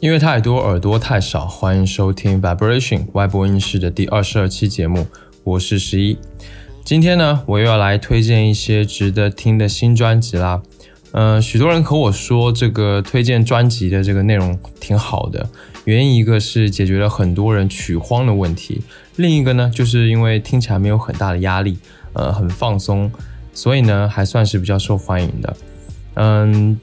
因为太多耳朵太少，欢迎收听 Vibration 外播音室的第二十二期节目，我是十一。今天呢，我又要来推荐一些值得听的新专辑啦。嗯，许多人和我说这个推荐专辑的这个内容挺好的，原因一个是解决了很多人曲荒的问题，另一个呢，就是因为听起来没有很大的压力，呃，很放松，所以呢，还算是比较受欢迎的。嗯，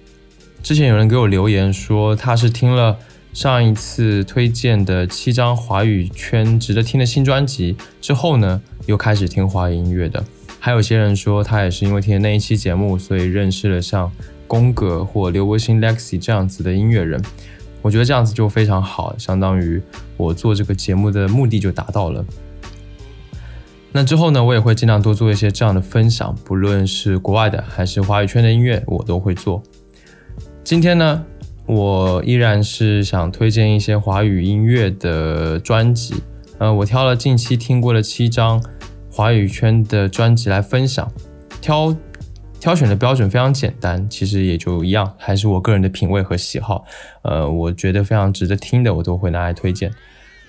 之前有人给我留言说他是听了。上一次推荐的七张华语圈值得听的新专辑之后呢，又开始听华语音乐的。还有些人说他也是因为听了那一期节目，所以认识了像宫格或刘柏辛、Lexi 这样子的音乐人。我觉得这样子就非常好，相当于我做这个节目的目的就达到了。那之后呢，我也会尽量多做一些这样的分享，不论是国外的还是华语圈的音乐，我都会做。今天呢？我依然是想推荐一些华语音乐的专辑，呃，我挑了近期听过的七张华语圈的专辑来分享。挑挑选的标准非常简单，其实也就一样，还是我个人的品味和喜好。呃，我觉得非常值得听的，我都会拿来推荐。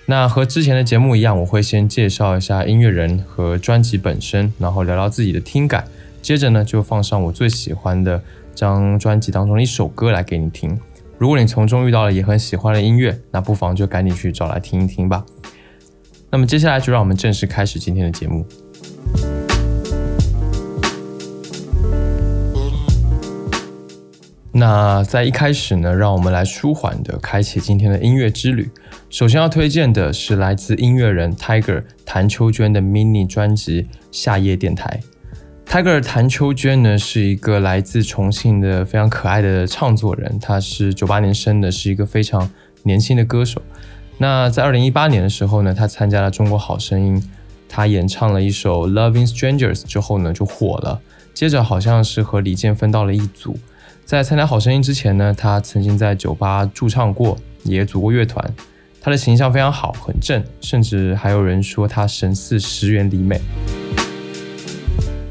那和之前的节目一样，我会先介绍一下音乐人和专辑本身，然后聊聊自己的听感，接着呢就放上我最喜欢的张专辑当中的一首歌来给你听。如果你从中遇到了也很喜欢的音乐，那不妨就赶紧去找来听一听吧。那么接下来就让我们正式开始今天的节目。那在一开始呢，让我们来舒缓的开启今天的音乐之旅。首先要推荐的是来自音乐人 Tiger 谭秋娟的 mini 专辑《夏夜电台》。Tiger 谭秋娟呢，是一个来自重庆的非常可爱的唱作人。她是九八年生的，是一个非常年轻的歌手。那在二零一八年的时候呢，她参加了《中国好声音》，她演唱了一首《Loving Strangers》之后呢，就火了。接着好像是和李健分到了一组。在参加《好声音》之前呢，她曾经在酒吧驻唱过，也组过乐团。她的形象非常好，很正，甚至还有人说她神似石原里美。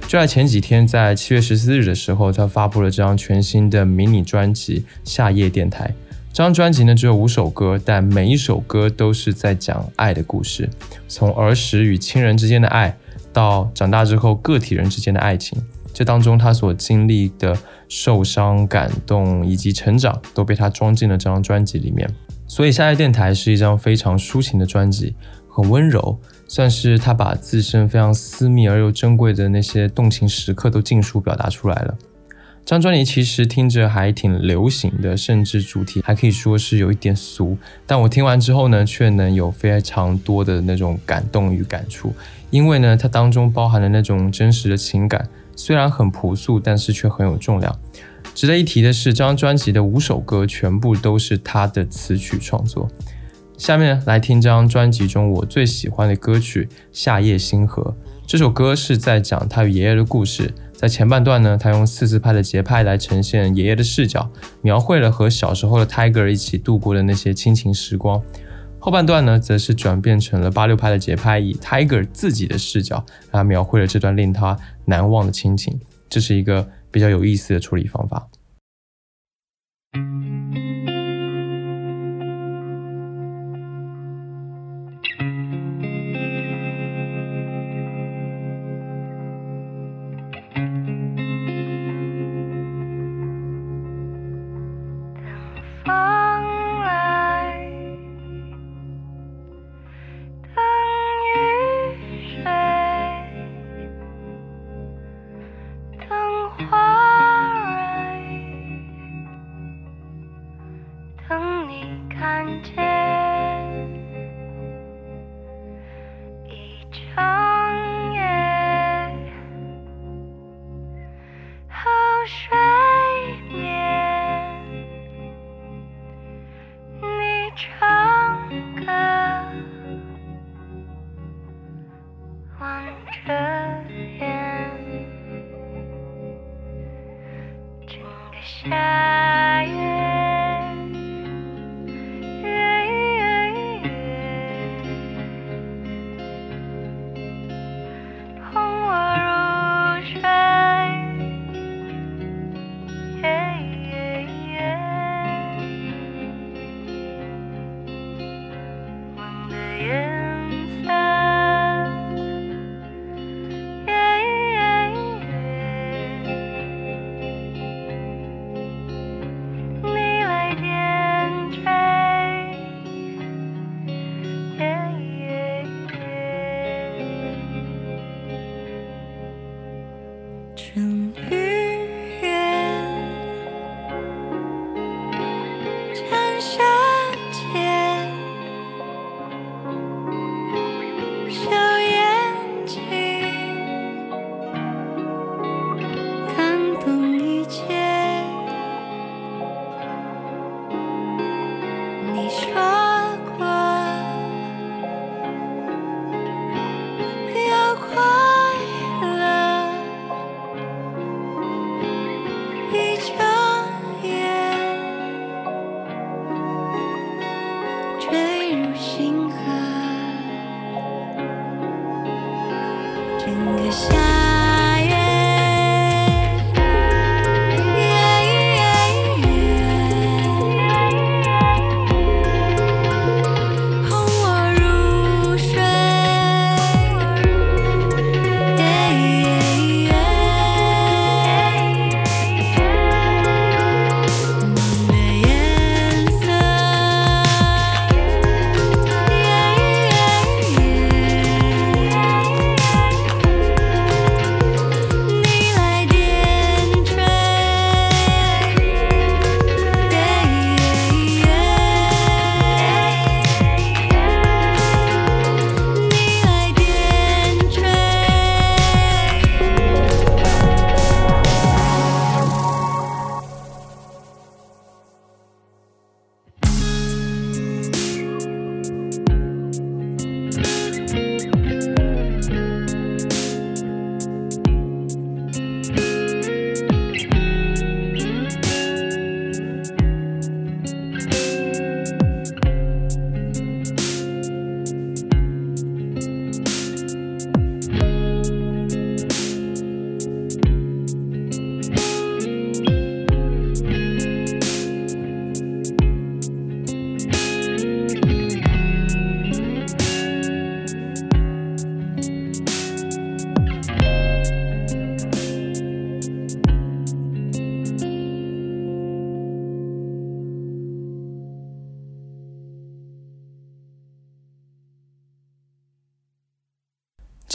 就在前几天，在七月十四日的时候，他发布了这张全新的迷你专辑《夏夜电台》。这张专辑呢只有五首歌，但每一首歌都是在讲爱的故事，从儿时与亲人之间的爱，到长大之后个体人之间的爱情，这当中他所经历的受伤、感动以及成长，都被他装进了这张专辑里面。所以，《夏夜电台》是一张非常抒情的专辑，很温柔。算是他把自身非常私密而又珍贵的那些动情时刻都尽数表达出来了。这张专辑其实听着还挺流行的，甚至主题还可以说是有一点俗，但我听完之后呢，却能有非常多的那种感动与感触，因为呢，它当中包含的那种真实的情感，虽然很朴素，但是却很有重量。值得一提的是，这张专辑的五首歌全部都是他的词曲创作。下面来听这张专辑中我最喜欢的歌曲《夏夜星河》。这首歌是在讲他与爷爷的故事。在前半段呢，他用四四拍的节拍来呈现爷爷的视角，描绘了和小时候的 Tiger 一起度过的那些亲情时光。后半段呢，则是转变成了八六拍的节拍，以 Tiger 自己的视角来描绘了这段令他难忘的亲情。这是一个比较有意思的处理方法。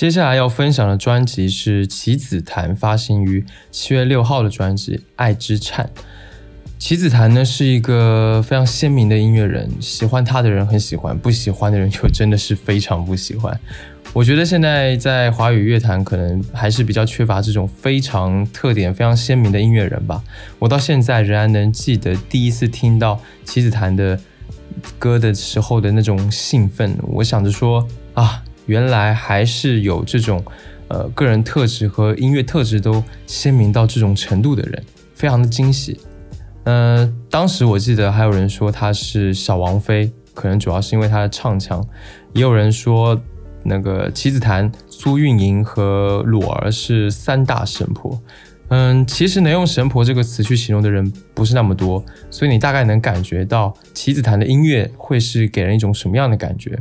接下来要分享的专辑是棋子檀发行于七月六号的专辑《爱之颤》。棋子檀呢是一个非常鲜明的音乐人，喜欢他的人很喜欢，不喜欢的人就真的是非常不喜欢。我觉得现在在华语乐坛可能还是比较缺乏这种非常特点、非常鲜明的音乐人吧。我到现在仍然能记得第一次听到棋子檀的歌的时候的那种兴奋，我想着说啊。原来还是有这种，呃，个人特质和音乐特质都鲜明到这种程度的人，非常的惊喜。嗯，当时我记得还有人说他是小王妃，可能主要是因为他的唱腔。也有人说那个棋子檀、苏运莹和裸儿是三大神婆。嗯，其实能用神婆这个词去形容的人不是那么多，所以你大概能感觉到棋子檀的音乐会是给人一种什么样的感觉。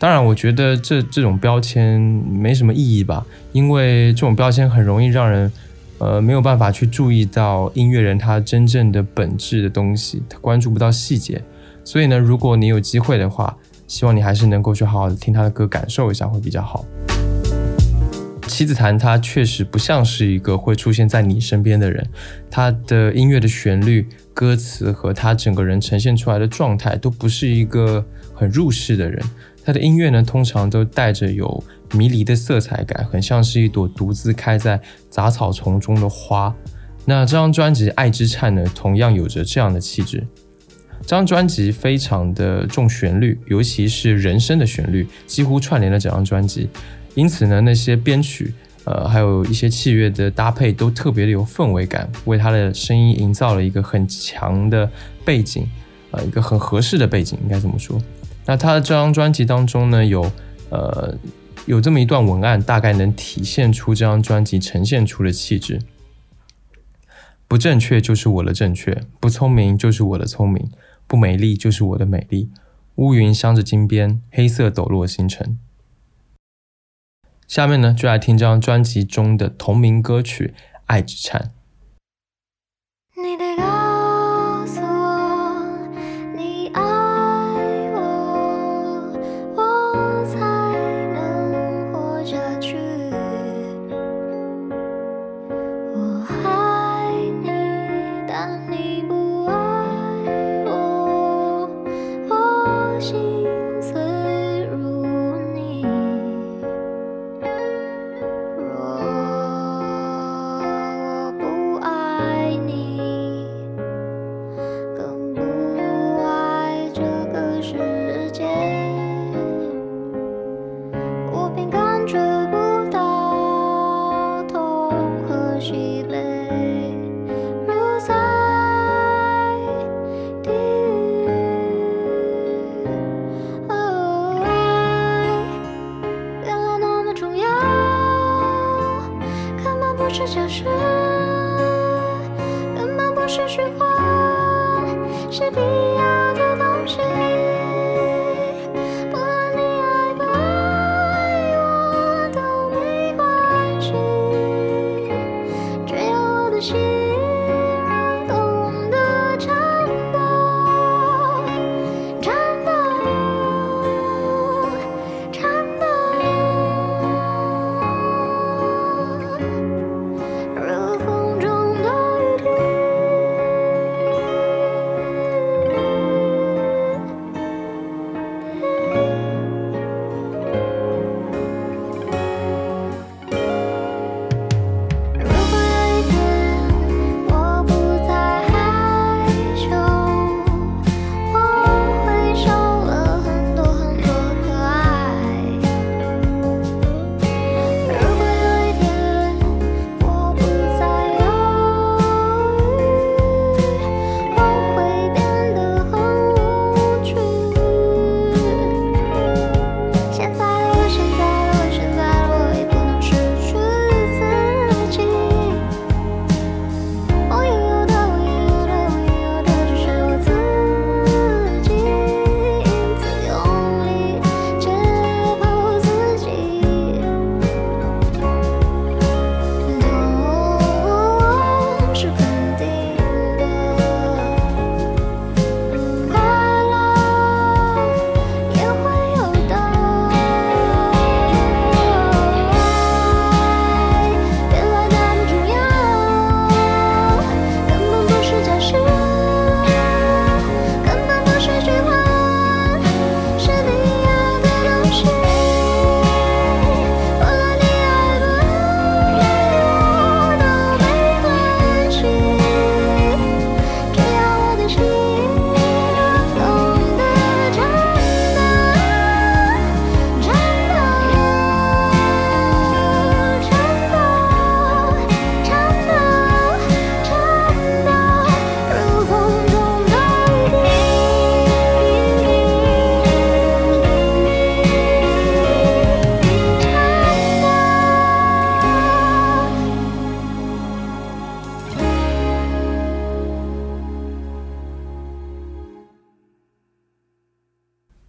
当然，我觉得这这种标签没什么意义吧，因为这种标签很容易让人，呃，没有办法去注意到音乐人他真正的本质的东西，他关注不到细节。所以呢，如果你有机会的话，希望你还是能够去好好的听他的歌，感受一下会比较好。妻子谈他确实不像是一个会出现在你身边的人，他的音乐的旋律、歌词和他整个人呈现出来的状态都不是一个很入世的人。他的音乐呢，通常都带着有迷离的色彩感，很像是一朵独自开在杂草丛中的花。那这张专辑《爱之颤》呢，同样有着这样的气质。这张专辑非常的重旋律，尤其是人声的旋律，几乎串联了整张专辑。因此呢，那些编曲，呃，还有一些器乐的搭配都特别的有氛围感，为他的声音营造了一个很强的背景，呃，一个很合适的背景，应该怎么说。那他的这张专辑当中呢，有呃有这么一段文案，大概能体现出这张专辑呈现出的气质。不正确就是我的正确，不聪明就是我的聪明，不美丽就是我的美丽。乌云镶着金边，黑色抖落星辰。下面呢，就来听这张专辑中的同名歌曲《爱之颤》。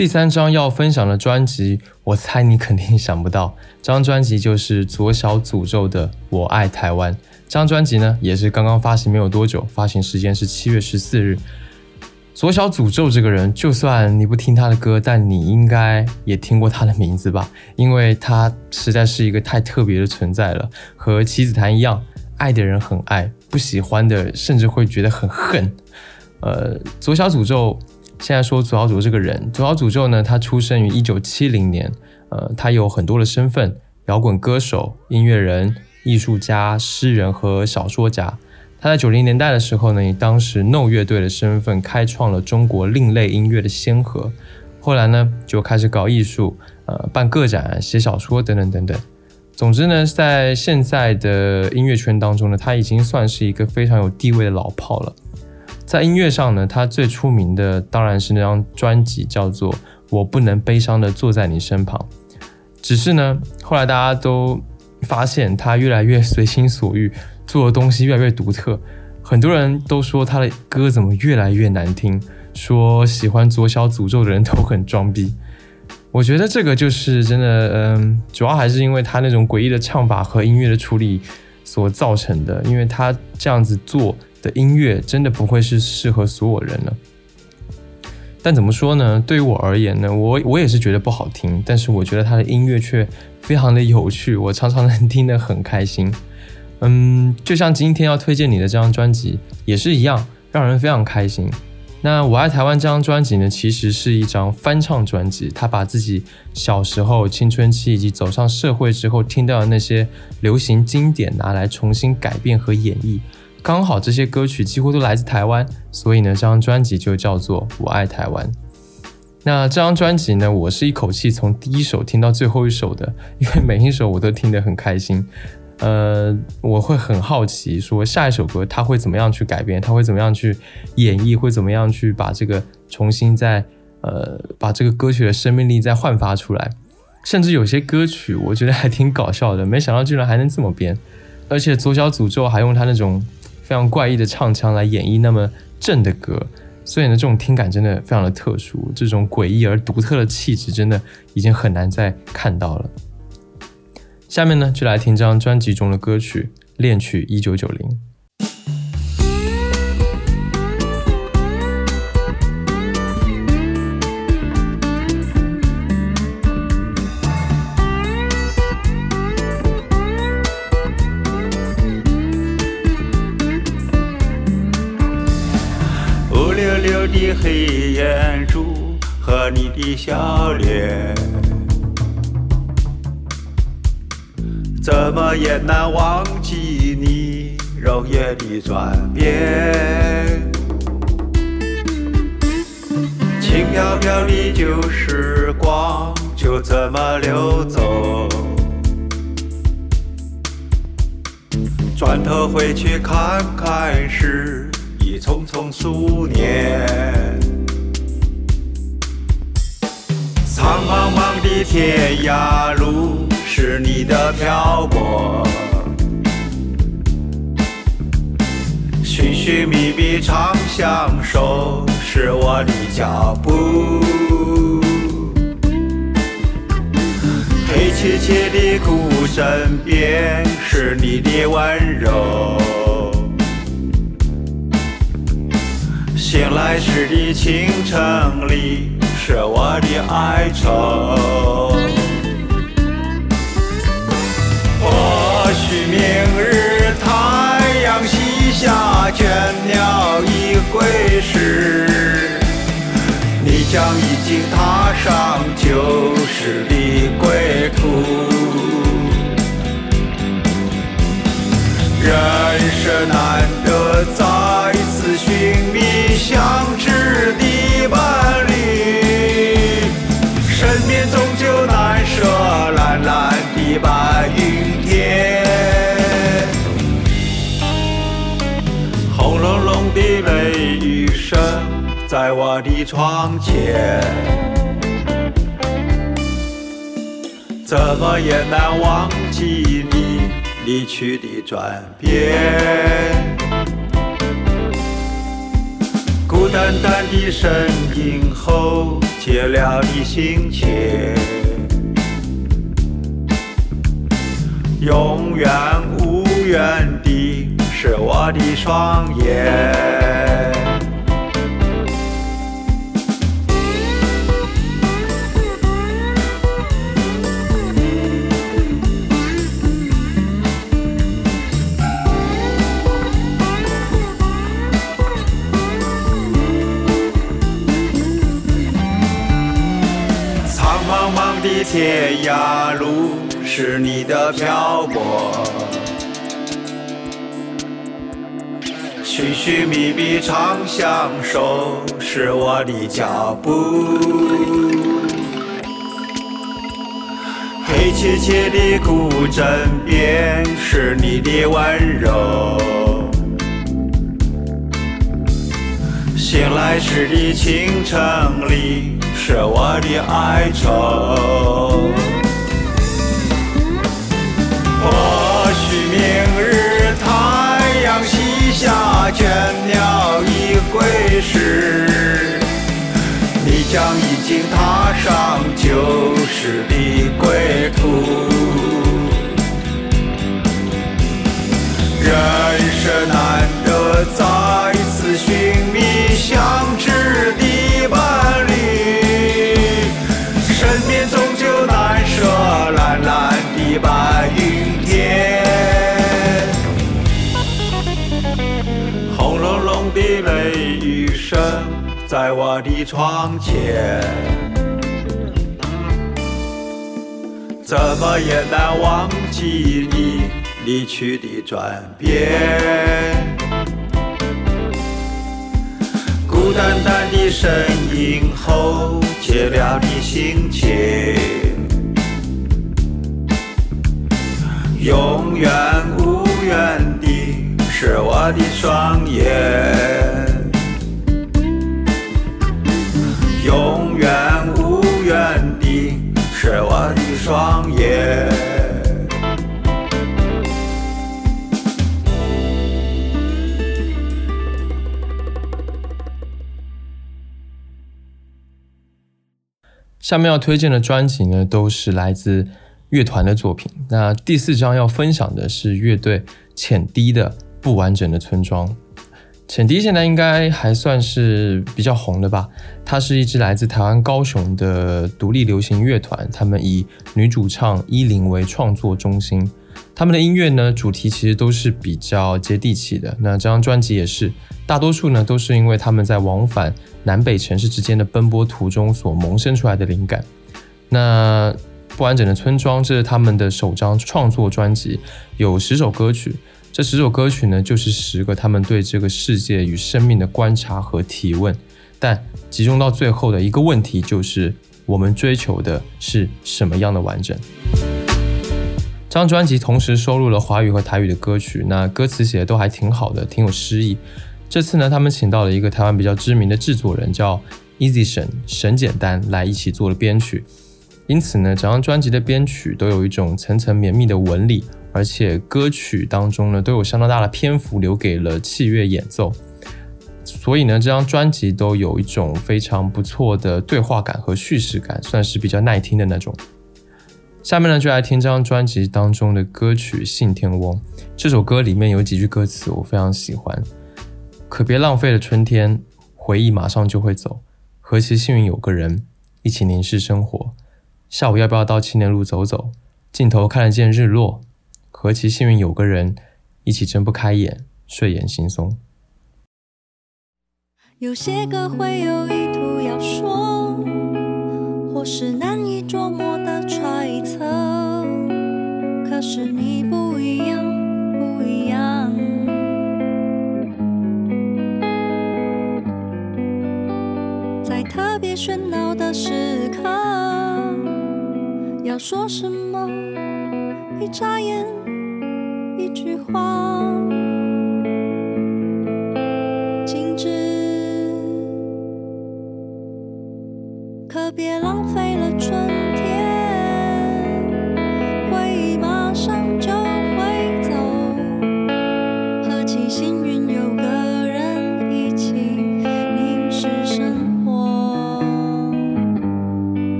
第三张要分享的专辑，我猜你肯定想不到，这张专辑就是左小诅咒的《我爱台湾》。这张专辑呢，也是刚刚发行没有多久，发行时间是七月十四日。左小诅咒这个人，就算你不听他的歌，但你应该也听过他的名字吧？因为他实在是一个太特别的存在了，和棋子谭一样，爱的人很爱，不喜欢的甚至会觉得很恨。呃，左小诅咒。现在说左小祖这个人，左小诅咒呢，他出生于一九七零年，呃，他有很多的身份：摇滚歌手、音乐人、艺术家、诗人和小说家。他在九零年代的时候呢，以当时 No 乐队的身份开创了中国另类音乐的先河。后来呢，就开始搞艺术，呃，办个展、写小说等等等等。总之呢，在现在的音乐圈当中呢，他已经算是一个非常有地位的老炮了。在音乐上呢，他最出名的当然是那张专辑，叫做《我不能悲伤的坐在你身旁》。只是呢，后来大家都发现他越来越随心所欲，做的东西越来越独特。很多人都说他的歌怎么越来越难听，说喜欢左小诅咒的人都很装逼。我觉得这个就是真的，嗯，主要还是因为他那种诡异的唱法和音乐的处理所造成的。因为他这样子做的音乐，真的不会是适合所有人了。但怎么说呢？对于我而言呢，我我也是觉得不好听，但是我觉得他的音乐却非常的有趣，我常常能听得很开心。嗯，就像今天要推荐你的这张专辑也是一样，让人非常开心。那我爱台湾这张专辑呢，其实是一张翻唱专辑，他把自己小时候、青春期以及走上社会之后听到的那些流行经典拿来重新改编和演绎。刚好这些歌曲几乎都来自台湾，所以呢，这张专辑就叫做《我爱台湾》。那这张专辑呢，我是一口气从第一首听到最后一首的，因为每一首我都听得很开心。呃，我会很好奇，说下一首歌他会怎么样去改编，他会怎么样去演绎，会怎么样去把这个重新再呃把这个歌曲的生命力再焕发出来。甚至有些歌曲我觉得还挺搞笑的，没想到居然还能这么编，而且左小诅咒还用他那种非常怪异的唱腔来演绎那么正的歌，所以呢，这种听感真的非常的特殊，这种诡异而独特的气质真的已经很难再看到了。下面呢，就来听这张专辑中的歌曲《恋曲一九九零》。的黑眼珠和你的笑脸。怎么也难忘记你容颜的转变，轻飘飘的旧时光就这么流走，转头回去看看时，匆匆数年。苍茫茫的天涯路。是你的漂泊，寻寻觅觅长相守，是我的脚步。黑漆漆的孤枕边，是你的温柔。醒来时的清晨里，是我的哀愁。或许明日太阳西下，倦鸟已归时，你将已经踏上旧时的归途。人生难得再伴侣，身边终究难舍蓝蓝的白云天，轰隆隆。的雷雨声在我的窗前，怎么也难忘记你离去的转变。淡淡的身影后，寂寥的心切，永远无缘的。是我的双眼。天涯路，是你的漂泊。寻寻觅觅长相守，是我的脚步。黑漆漆的古镇边，是你的温柔。醒来时的清晨里，是我的哀愁。或许明日太阳西。下倦鸟已归时，你将已经踏上旧时的归途。人生难得再在我的窗前，怎么也难忘记你。离去的转变，孤单单的身影后，切了的心情，永远无缘的是我的双眼，下面要推荐的专辑呢，都是来自乐团的作品。那第四张要分享的是乐队浅滴的《不完整的村庄》。浅滴现在应该还算是比较红的吧？它是一支来自台湾高雄的独立流行乐团，他们以女主唱依林为创作中心。他们的音乐呢，主题其实都是比较接地气的。那这张专辑也是，大多数呢都是因为他们在往返南北城市之间的奔波途中所萌生出来的灵感。那不完整的村庄，这是他们的首张创作专辑，有十首歌曲。这十首歌曲呢，就是十个他们对这个世界与生命的观察和提问。但集中到最后的一个问题，就是我们追求的是什么样的完整？这张专辑同时收录了华语和台语的歌曲，那歌词写的都还挺好的，挺有诗意。这次呢，他们请到了一个台湾比较知名的制作人，叫 Easy 沈沈简单来一起做了编曲。因此呢，整张专辑的编曲都有一种层层绵密的纹理，而且歌曲当中呢都有相当大的篇幅留给了器乐演奏。所以呢，这张专辑都有一种非常不错的对话感和叙事感，算是比较耐听的那种。下面呢，就来听这张专辑当中的歌曲《信天翁》。这首歌里面有几句歌词我非常喜欢：“可别浪费了春天，回忆马上就会走。何其幸运有个人一起凝视生活。下午要不要到青年路走走？尽头看得见日落。何其幸运有个人一起睁不开眼，睡眼惺忪。”有些歌会有意图要说，或是难以捉摸。可是你不一样，不一样。在特别喧闹的时刻，要说什么？一眨眼，一句话，静止，可别浪费了春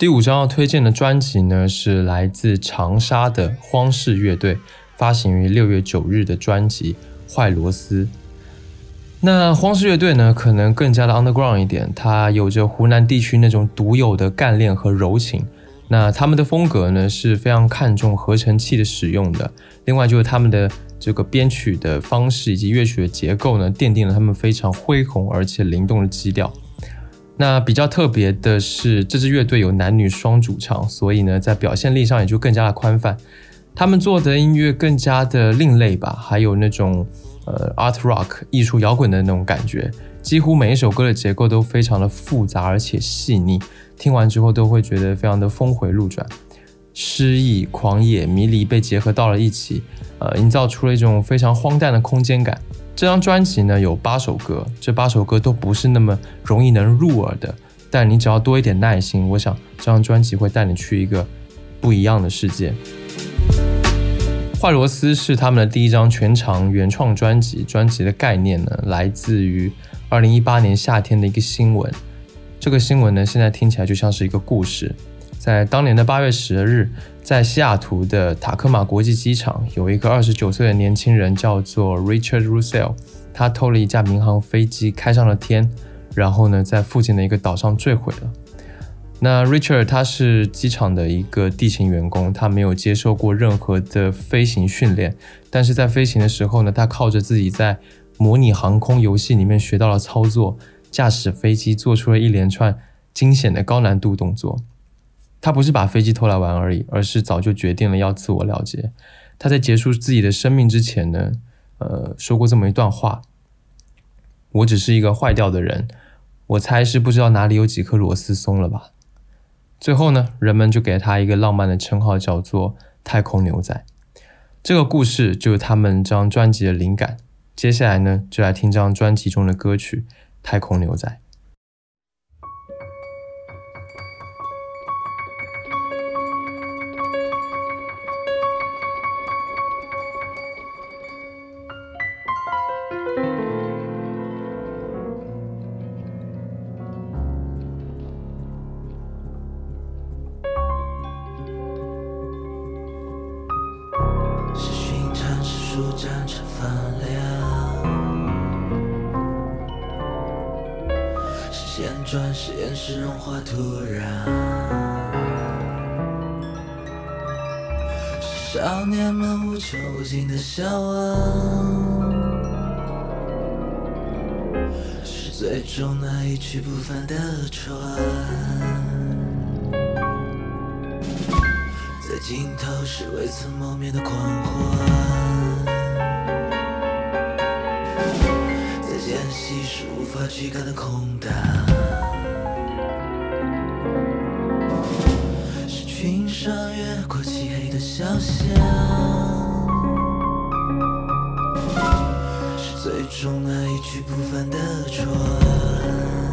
第五张要推荐的专辑呢，是来自长沙的荒氏乐队发行于六月九日的专辑《坏螺丝》。那荒氏乐队呢，可能更加的 underground 一点，它有着湖南地区那种独有的干练和柔情。那他们的风格呢，是非常看重合成器的使用的。另外就是他们的这个编曲的方式以及乐曲的结构呢，奠定了他们非常恢宏而且灵动的基调。那比较特别的是，这支乐队有男女双主唱，所以呢，在表现力上也就更加的宽泛。他们做的音乐更加的另类吧，还有那种呃 art rock 艺术摇滚的那种感觉。几乎每一首歌的结构都非常的复杂而且细腻，听完之后都会觉得非常的峰回路转，诗意、狂野、迷离被结合到了一起，呃，营造出了一种非常荒诞的空间感。这张专辑呢有八首歌，这八首歌都不是那么容易能入耳的，但你只要多一点耐心，我想这张专辑会带你去一个不一样的世界。坏螺丝是他们的第一张全长原创专辑，专辑的概念呢来自于二零一八年夏天的一个新闻，这个新闻呢现在听起来就像是一个故事。在当年的八月十日，在西雅图的塔科马国际机场，有一个二十九岁的年轻人叫做 Richard Russell，他偷了一架民航飞机，开上了天，然后呢，在附近的一个岛上坠毁了。那 Richard 他是机场的一个地勤员工，他没有接受过任何的飞行训练，但是在飞行的时候呢，他靠着自己在模拟航空游戏里面学到了操作，驾驶飞机做出了一连串惊险的高难度动作。他不是把飞机偷来玩而已，而是早就决定了要自我了结。他在结束自己的生命之前呢，呃，说过这么一段话：“我只是一个坏掉的人，我猜是不知道哪里有几颗螺丝松了吧。”最后呢，人们就给他一个浪漫的称号，叫做“太空牛仔”。这个故事就是他们这张专辑的灵感。接下来呢，就来听这张专辑中的歌曲《太空牛仔》。是岩石融化土壤，是少年们无穷无尽的向往，是最终那一去不返的船，在尽头是未曾谋面的狂欢，在间隙是无法驱赶的空荡。漆黑的小巷。最终那一去不返的船。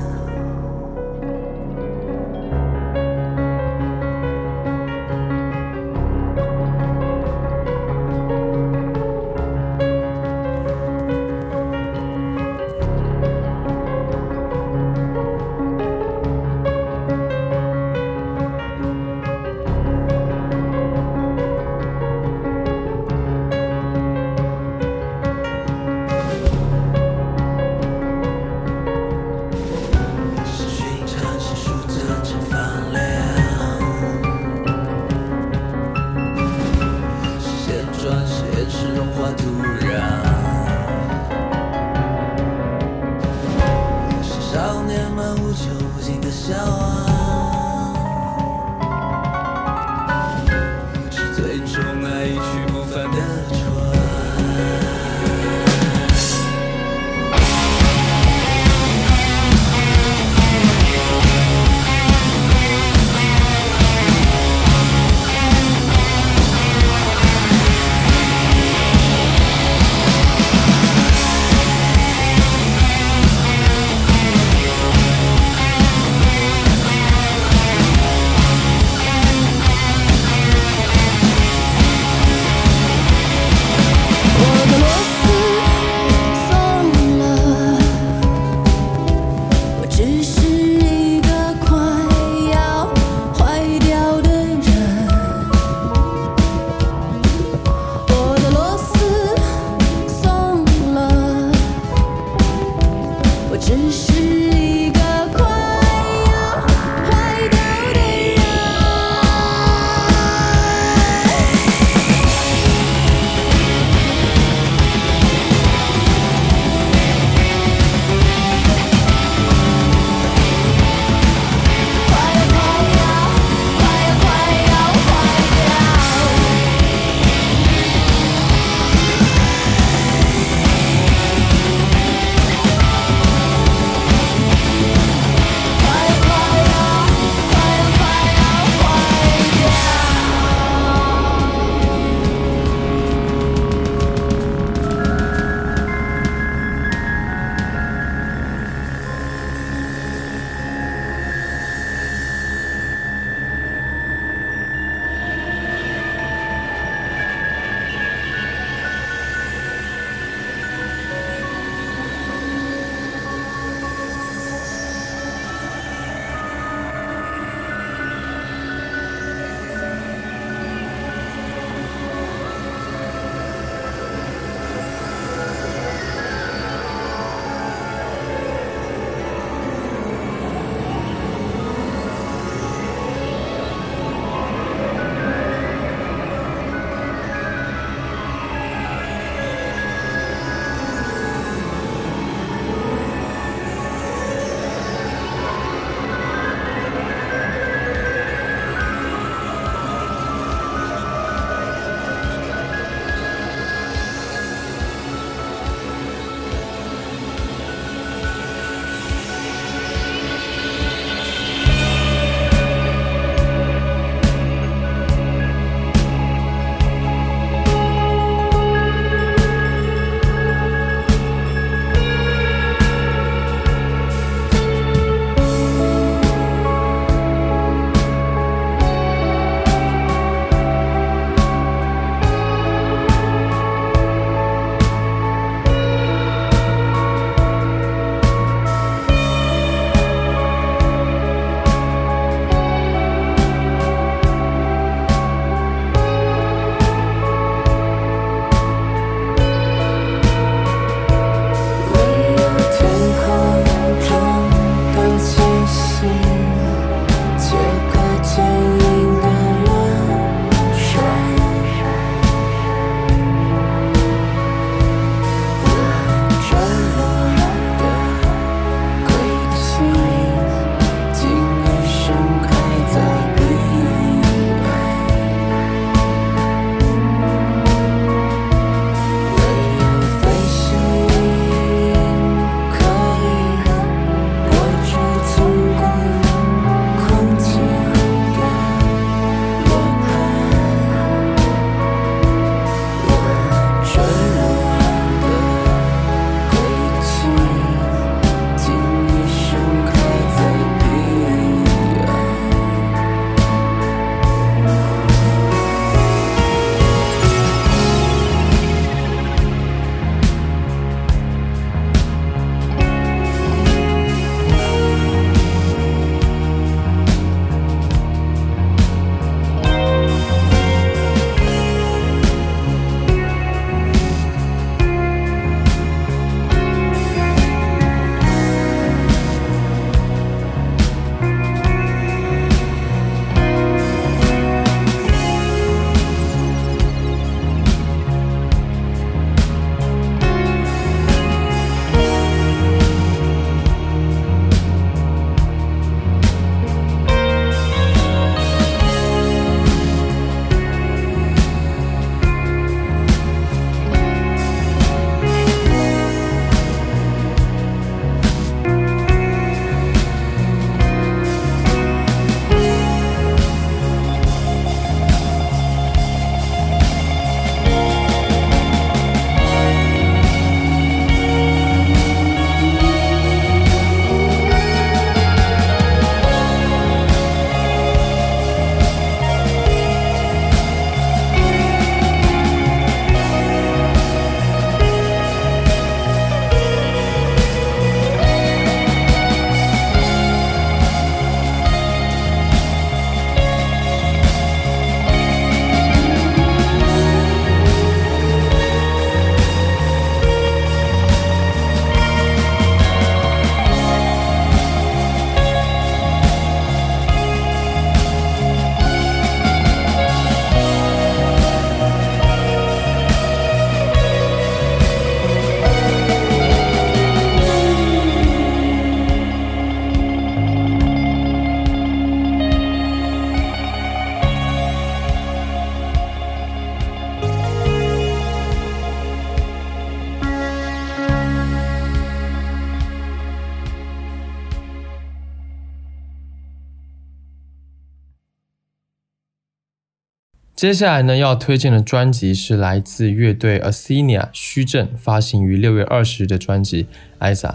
接下来呢，要推荐的专辑是来自乐队 Athena 虚正发行于六月二十日的专辑《艾萨》。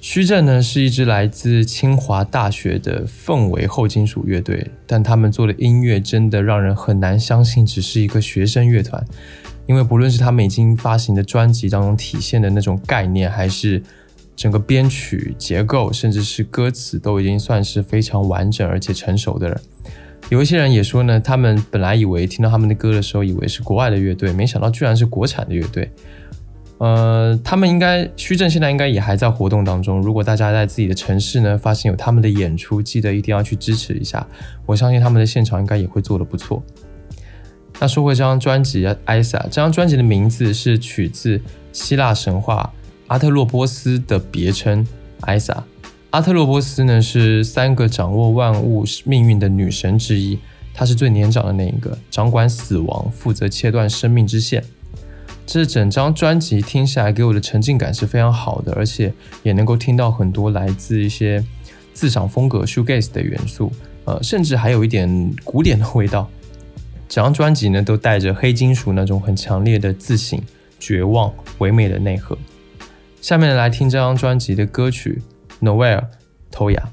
虚正呢是一支来自清华大学的氛围后金属乐队，但他们做的音乐真的让人很难相信只是一个学生乐团，因为不论是他们已经发行的专辑当中体现的那种概念，还是整个编曲结构，甚至是歌词，都已经算是非常完整而且成熟的了。有一些人也说呢，他们本来以为听到他们的歌的时候，以为是国外的乐队，没想到居然是国产的乐队。呃，他们应该虚正现在应该也还在活动当中。如果大家在自己的城市呢发现有他们的演出，记得一定要去支持一下。我相信他们的现场应该也会做得不错。那说回这张专辑《艾萨》，这张专辑的名字是取自希腊神话阿特洛波斯的别称艾萨。阿特洛波斯呢是三个掌握万物命运的女神之一，她是最年长的那一个，掌管死亡，负责切断生命之线。这整张专辑听下来给我的沉浸感是非常好的，而且也能够听到很多来自一些自赏风格 shoegaze 的元素，呃，甚至还有一点古典的味道。整张专辑呢都带着黑金属那种很强烈的自省、绝望、唯美的内核。下面来听这张专辑的歌曲。Noel，偷雅。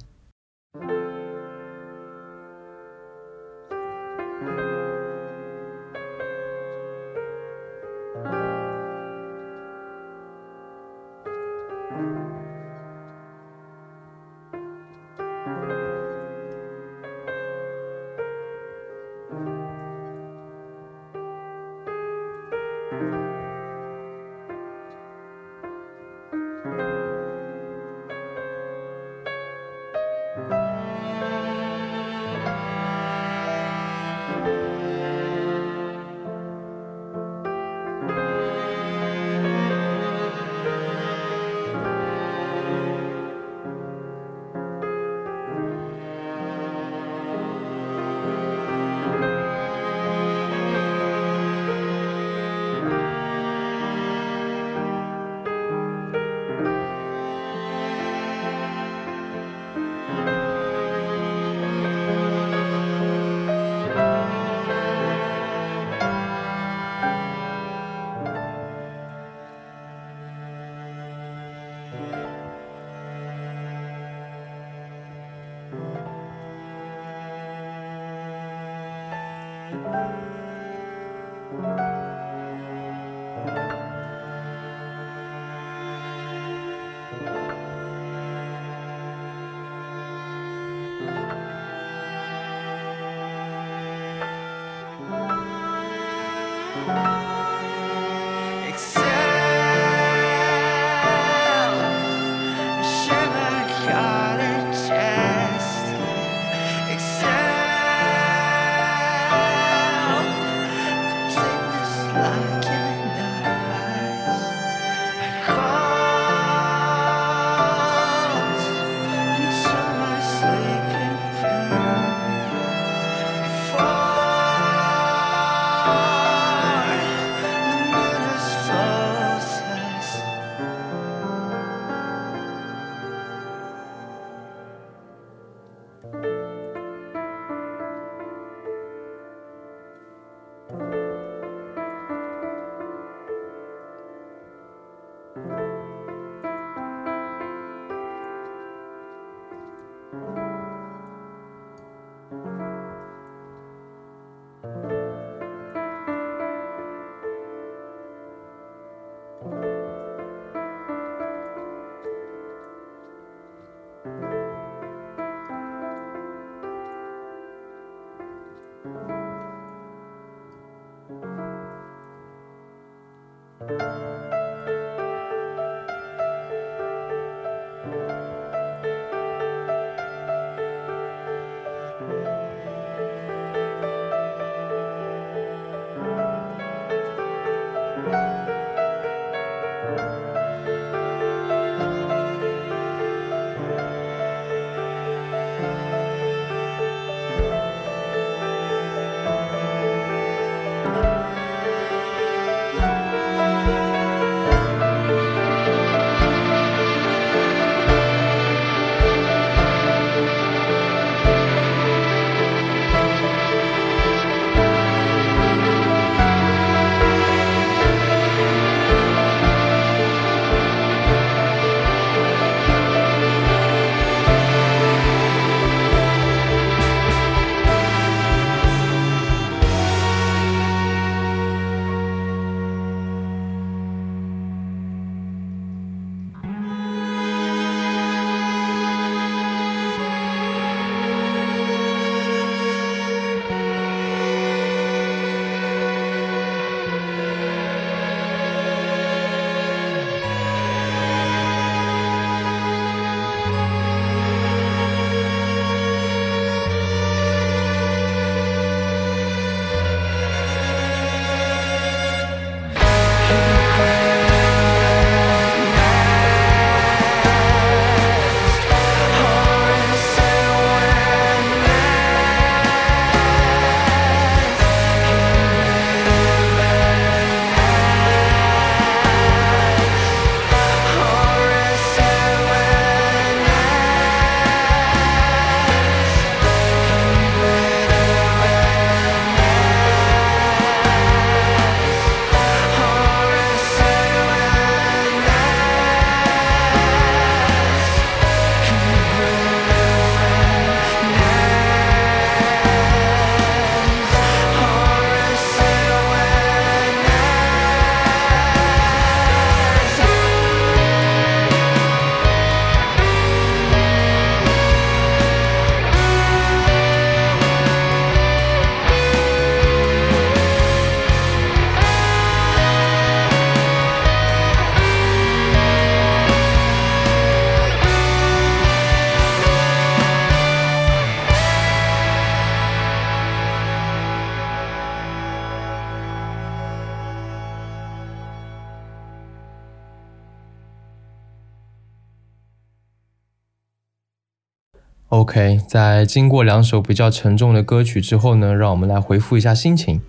在经过两首比较沉重的歌曲之后呢，让我们来回复一下心情。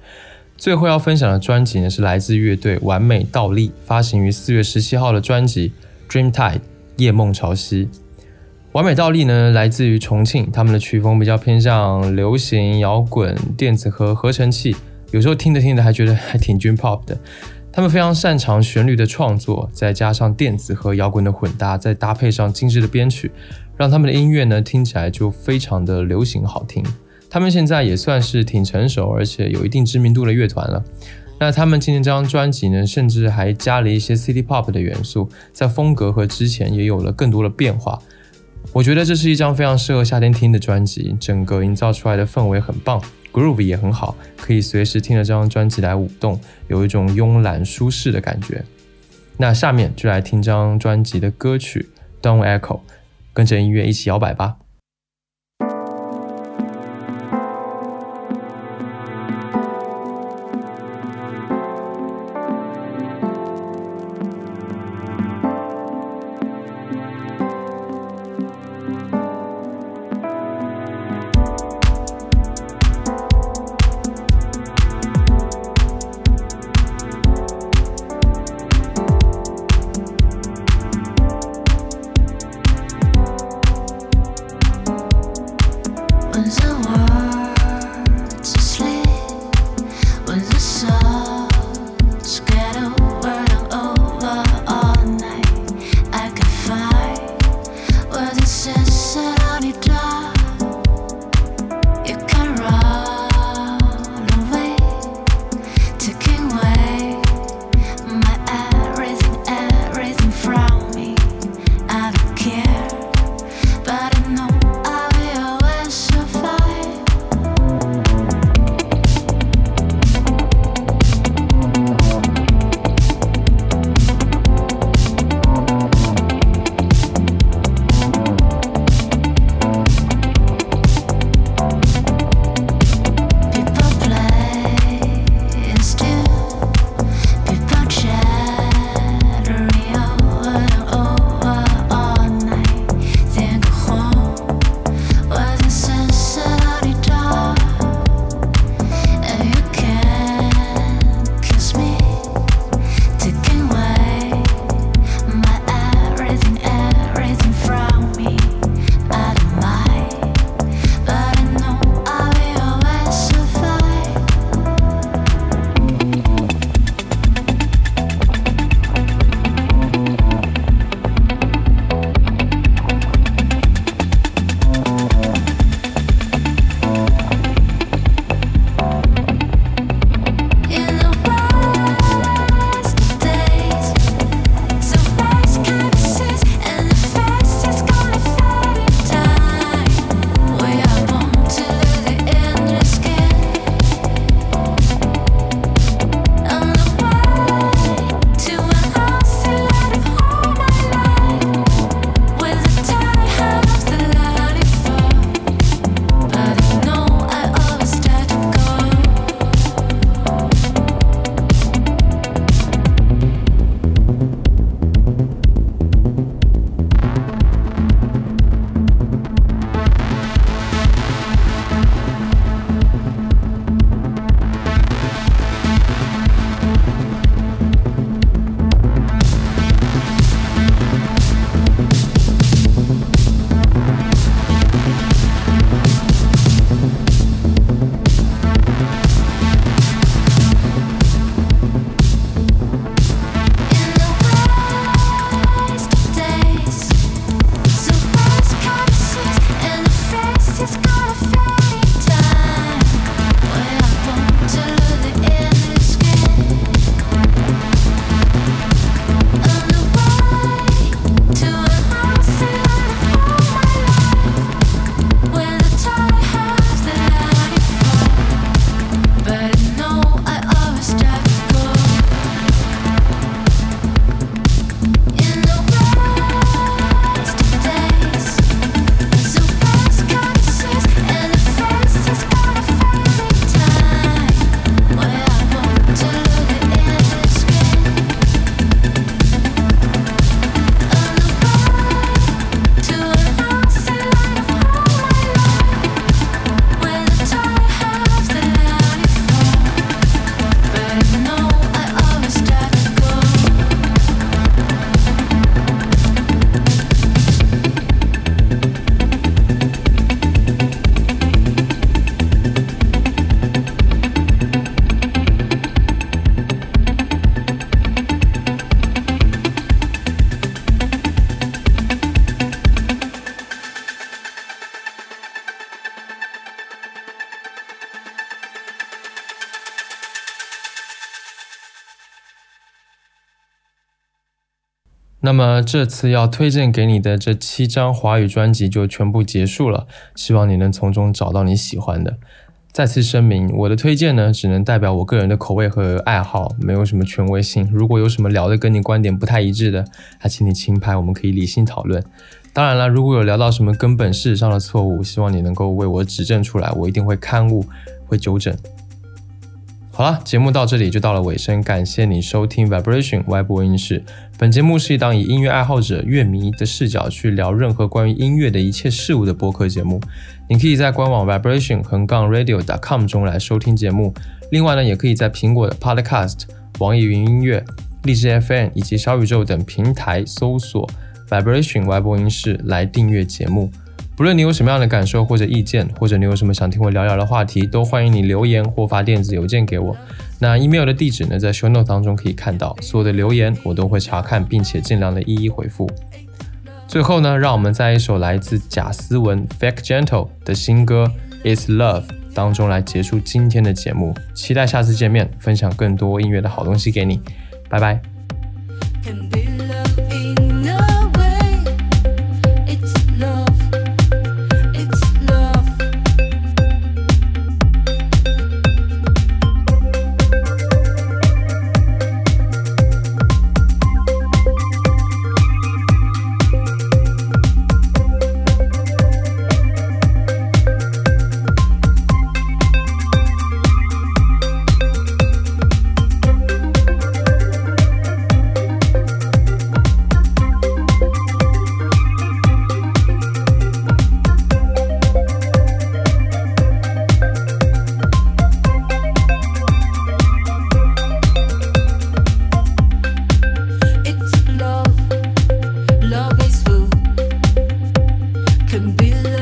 最后要分享的专辑呢，是来自乐队完美倒立发行于四月十七号的专辑《Dreamtide 夜梦潮汐》。完美倒立呢，来自于重庆，他们的曲风比较偏向流行、摇滚、电子和合成器，有时候听着听着还觉得还挺 dream pop 的。他们非常擅长旋律的创作，再加上电子和摇滚的混搭，再搭配上精致的编曲，让他们的音乐呢听起来就非常的流行好听。他们现在也算是挺成熟，而且有一定知名度的乐团了。那他们今年这张专辑呢，甚至还加了一些 City Pop 的元素，在风格和之前也有了更多的变化。我觉得这是一张非常适合夏天听的专辑，整个营造出来的氛围很棒，Groove 也很好，可以随时听着这张专辑来舞动，有一种慵懒舒适的感觉。那下面就来听这张专辑的歌曲《Don't Echo》，跟着音乐一起摇摆吧。那么这次要推荐给你的这七张华语专辑就全部结束了，希望你能从中找到你喜欢的。再次声明，我的推荐呢，只能代表我个人的口味和爱好，没有什么权威性。如果有什么聊的跟你观点不太一致的，还请你轻拍，我们可以理性讨论。当然了，如果有聊到什么根本事实上的错误，希望你能够为我指正出来，我一定会刊物，会纠正。好了，节目到这里就到了尾声，感谢你收听 Vibration 外播音室。本节目是一档以音乐爱好者、乐迷的视角去聊任何关于音乐的一切事物的播客节目。你可以在官网 vibration 横杠 radio dot com 中来收听节目。另外呢，也可以在苹果的 Podcast、网易云音乐、荔枝 FM 以及小宇宙等平台搜索 Vibration 外播音室来订阅节目。不论你有什么样的感受或者意见，或者你有什么想听我聊聊的话题，都欢迎你留言或发电子邮件给我。那 email 的地址呢，在 show note 当中可以看到。所有的留言我都会查看，并且尽量的一一回复。最后呢，让我们在一首来自贾斯文 Fake Gentle 的新歌 It's Love 当中来结束今天的节目。期待下次见面，分享更多音乐的好东西给你。拜拜。can be loved.